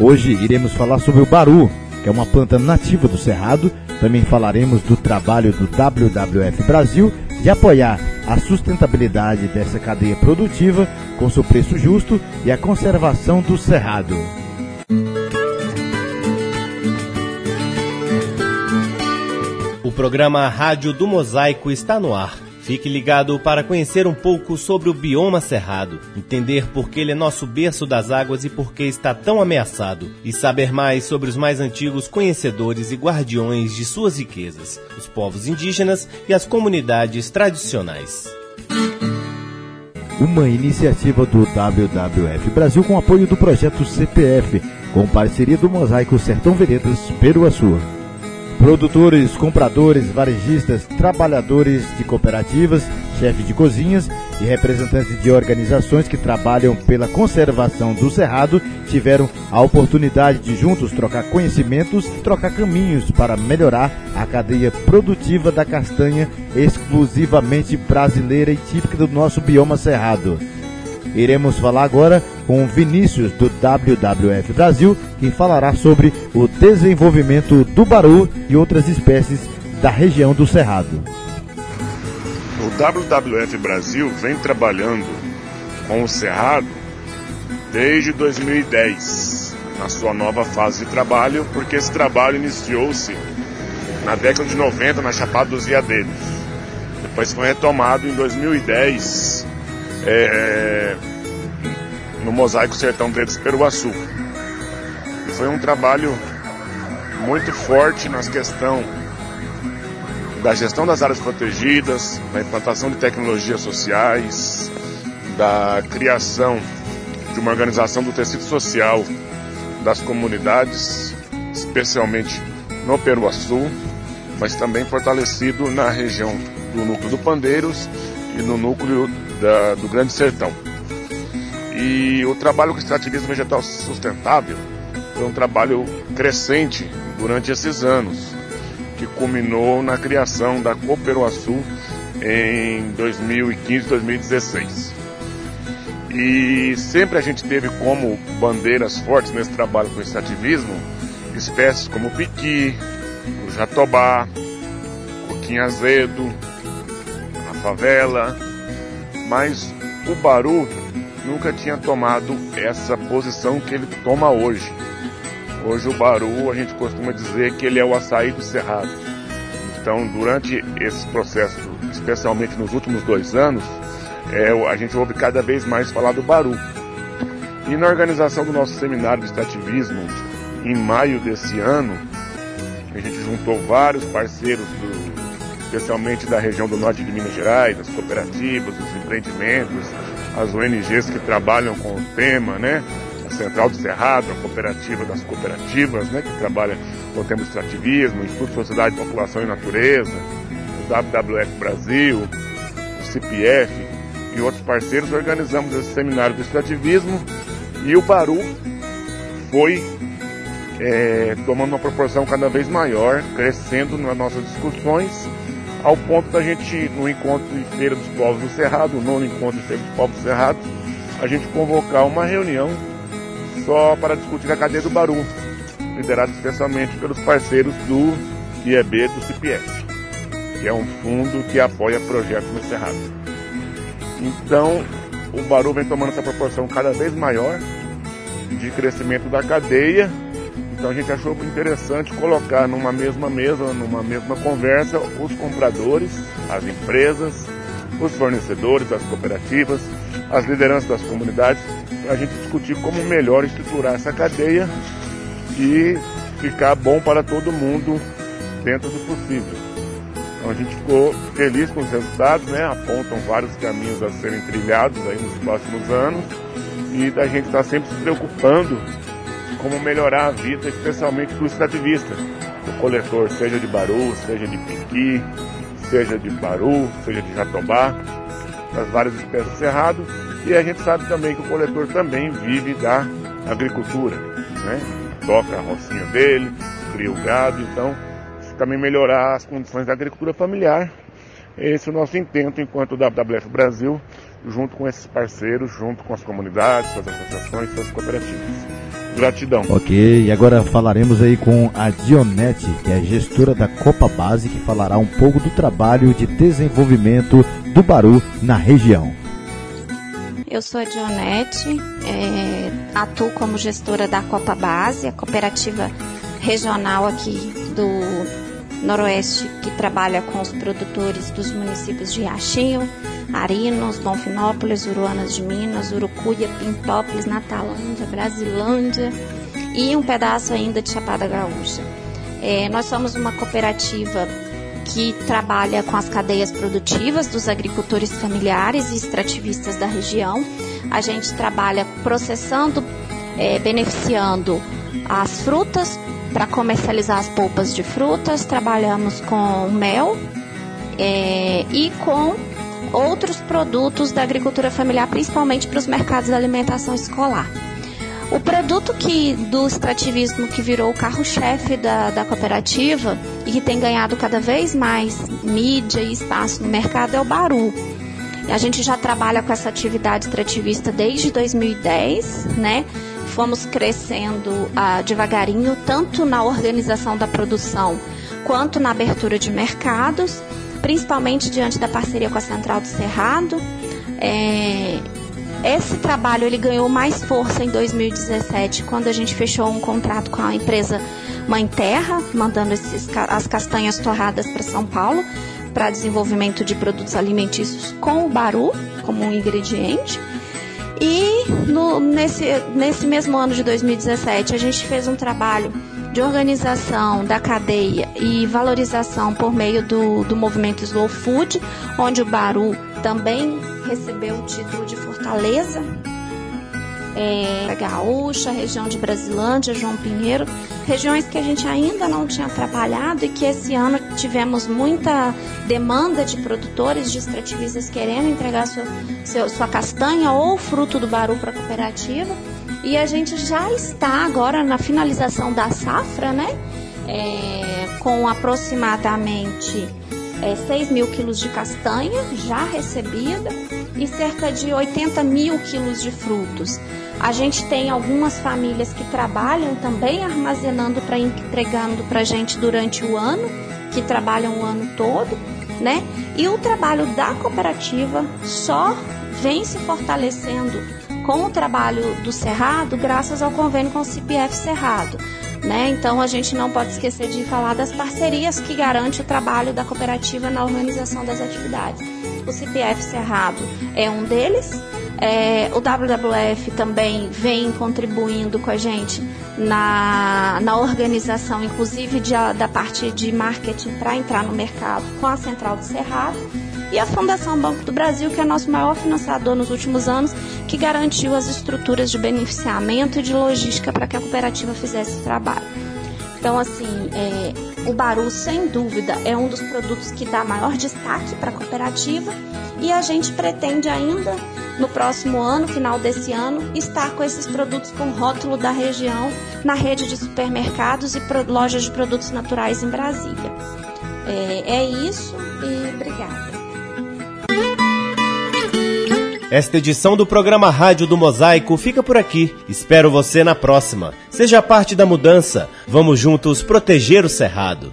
Hoje iremos falar sobre o baru, que é uma planta nativa do Cerrado. Também falaremos do trabalho do WWF Brasil de apoiar a sustentabilidade dessa cadeia produtiva com seu preço justo e a conservação do Cerrado. O programa Rádio do Mosaico está no ar. Fique ligado para conhecer um pouco sobre o bioma cerrado, entender por que ele é nosso berço das águas e por que está tão ameaçado, e saber mais sobre os mais antigos conhecedores e guardiões de suas riquezas, os povos indígenas e as comunidades tradicionais. Uma iniciativa do WWF Brasil com apoio do projeto CPF, com parceria do Mosaico Sertão Veredas, Peruaçu. Produtores, compradores, varejistas, trabalhadores de cooperativas, chefes de cozinhas e representantes de organizações que trabalham pela conservação do cerrado tiveram a oportunidade de juntos trocar conhecimentos trocar caminhos para melhorar a cadeia produtiva da castanha exclusivamente brasileira e típica do nosso bioma cerrado. Iremos falar agora com Vinícius do WWF Brasil, que falará sobre o desenvolvimento do baru e outras espécies da região do Cerrado. O WWF Brasil vem trabalhando com o Cerrado desde 2010, na sua nova fase de trabalho, porque esse trabalho iniciou-se na década de 90 na Chapada dos Veadeiros. Depois foi retomado em 2010 é, no Mosaico Sertão Verdes Peruaçu. E foi um trabalho muito forte nas questão da gestão das áreas protegidas, da implantação de tecnologias sociais, da criação de uma organização do tecido social das comunidades, especialmente no Peruaçu, mas também fortalecido na região do núcleo do Pandeiros e no núcleo da, do Grande Sertão. E o trabalho com extrativismo vegetal sustentável foi um trabalho crescente durante esses anos, que culminou na criação da Cooperuaçu em 2015, 2016. E sempre a gente teve como bandeiras fortes nesse trabalho com extrativismo espécies como o piqui, o jatobá, o coquinho azedo, a favela, mas o Baru nunca tinha tomado essa posição que ele toma hoje. Hoje o Baru, a gente costuma dizer que ele é o açaí do Cerrado. Então, durante esse processo, especialmente nos últimos dois anos, é, a gente ouve cada vez mais falar do Baru. E na organização do nosso seminário de extrativismo, em maio desse ano, a gente juntou vários parceiros do, especialmente da região do norte de Minas Gerais, as cooperativas, os empreendimentos, as ONGs que trabalham com o tema, né? A Central do Cerrado, a Cooperativa das Cooperativas, né? Que trabalha com o tema extrativismo, o Instituto de Sociedade, População e Natureza, o WWF Brasil, o CPF e outros parceiros, organizamos esse seminário do extrativismo e o Baru foi é, tomando uma proporção cada vez maior, crescendo nas nossas discussões ao ponto da gente, no encontro de Feira dos Povos do Cerrado, o nono encontro de Feira dos Povos do Cerrado, a gente convocar uma reunião só para discutir a cadeia do Baru, liderada especialmente pelos parceiros do IEB do CPF, que é um fundo que apoia projetos no Cerrado. Então, o Baru vem tomando essa proporção cada vez maior de crescimento da cadeia então a gente achou interessante colocar numa mesma mesa, numa mesma conversa, os compradores, as empresas, os fornecedores, as cooperativas, as lideranças das comunidades, para a gente discutir como melhor estruturar essa cadeia e ficar bom para todo mundo dentro do possível. Então a gente ficou feliz com os resultados, né? apontam vários caminhos a serem trilhados aí nos próximos anos e da gente estar tá sempre se preocupando como melhorar a vida, especialmente do extrativista. O coletor, seja de baru, seja de piqui, seja de baru, seja de jatobá, das várias espécies de cerrado. E a gente sabe também que o coletor também vive da agricultura, né? Toca a rocinha dele, cria o gado, então também melhorar as condições da agricultura familiar. Esse é o nosso intento enquanto WWF Brasil, junto com esses parceiros, junto com as comunidades, com as associações, com as cooperativas. Gratidão. Ok, e agora falaremos aí com a Dionete, que é gestora da Copa Base, que falará um pouco do trabalho de desenvolvimento do Baru na região. Eu sou a Dionete, é, atuo como gestora da Copa Base, a cooperativa regional aqui do Noroeste que trabalha com os produtores dos municípios de Riachinho, Arinos, Bonfinópolis, Uruanas de Minas, Urucuia, Pintópolis, Natalândia, Brasilândia e um pedaço ainda de Chapada Gaúcha. É, nós somos uma cooperativa que trabalha com as cadeias produtivas dos agricultores familiares e extrativistas da região. A gente trabalha processando, é, beneficiando as frutas para comercializar as polpas de frutas. Trabalhamos com mel é, e com outros produtos da agricultura familiar, principalmente para os mercados da alimentação escolar. O produto que do extrativismo que virou o carro-chefe da, da cooperativa e que tem ganhado cada vez mais mídia e espaço no mercado é o baru. A gente já trabalha com essa atividade extrativista desde 2010, né? Fomos crescendo ah, devagarinho, tanto na organização da produção quanto na abertura de mercados, principalmente diante da parceria com a Central do Cerrado. É, esse trabalho ele ganhou mais força em 2017, quando a gente fechou um contrato com a empresa Mãe Terra, mandando esses, as castanhas torradas para São Paulo, para desenvolvimento de produtos alimentícios com o baru como um ingrediente. E no, nesse, nesse mesmo ano de 2017, a gente fez um trabalho de organização da cadeia e valorização por meio do, do movimento Slow Food, onde o Baru também recebeu o título de Fortaleza, é, Gaúcha, região de Brasilândia, João Pinheiro, regiões que a gente ainda não tinha trabalhado e que esse ano tivemos muita demanda de produtores, de extrativistas querendo entregar sua, sua castanha ou fruto do baru para a cooperativa. E a gente já está agora na finalização da safra, né? É, com aproximadamente é, 6 mil quilos de castanha já recebida e cerca de 80 mil quilos de frutos. A gente tem algumas famílias que trabalham também armazenando para entregando para a gente durante o ano, que trabalham o ano todo, né? E o trabalho da cooperativa só vem se fortalecendo com o trabalho do Cerrado graças ao convênio com o CPF Cerrado. Né? Então a gente não pode esquecer de falar das parcerias que garante o trabalho da cooperativa na organização das atividades. O CPF Cerrado é um deles. É, o WWF também vem contribuindo com a gente na, na organização, inclusive de, da parte de marketing para entrar no mercado com a Central do Cerrado. E a Fundação Banco do Brasil, que é nosso maior financiador nos últimos anos, que garantiu as estruturas de beneficiamento e de logística para que a cooperativa fizesse o trabalho. Então, assim, é, o Baru, sem dúvida, é um dos produtos que dá maior destaque para a cooperativa e a gente pretende ainda, no próximo ano, final desse ano, estar com esses produtos com rótulo da região na rede de supermercados e lojas de produtos naturais em Brasília. É, é isso e obrigada. Esta edição do programa Rádio do Mosaico fica por aqui. Espero você na próxima. Seja parte da mudança. Vamos juntos proteger o Cerrado.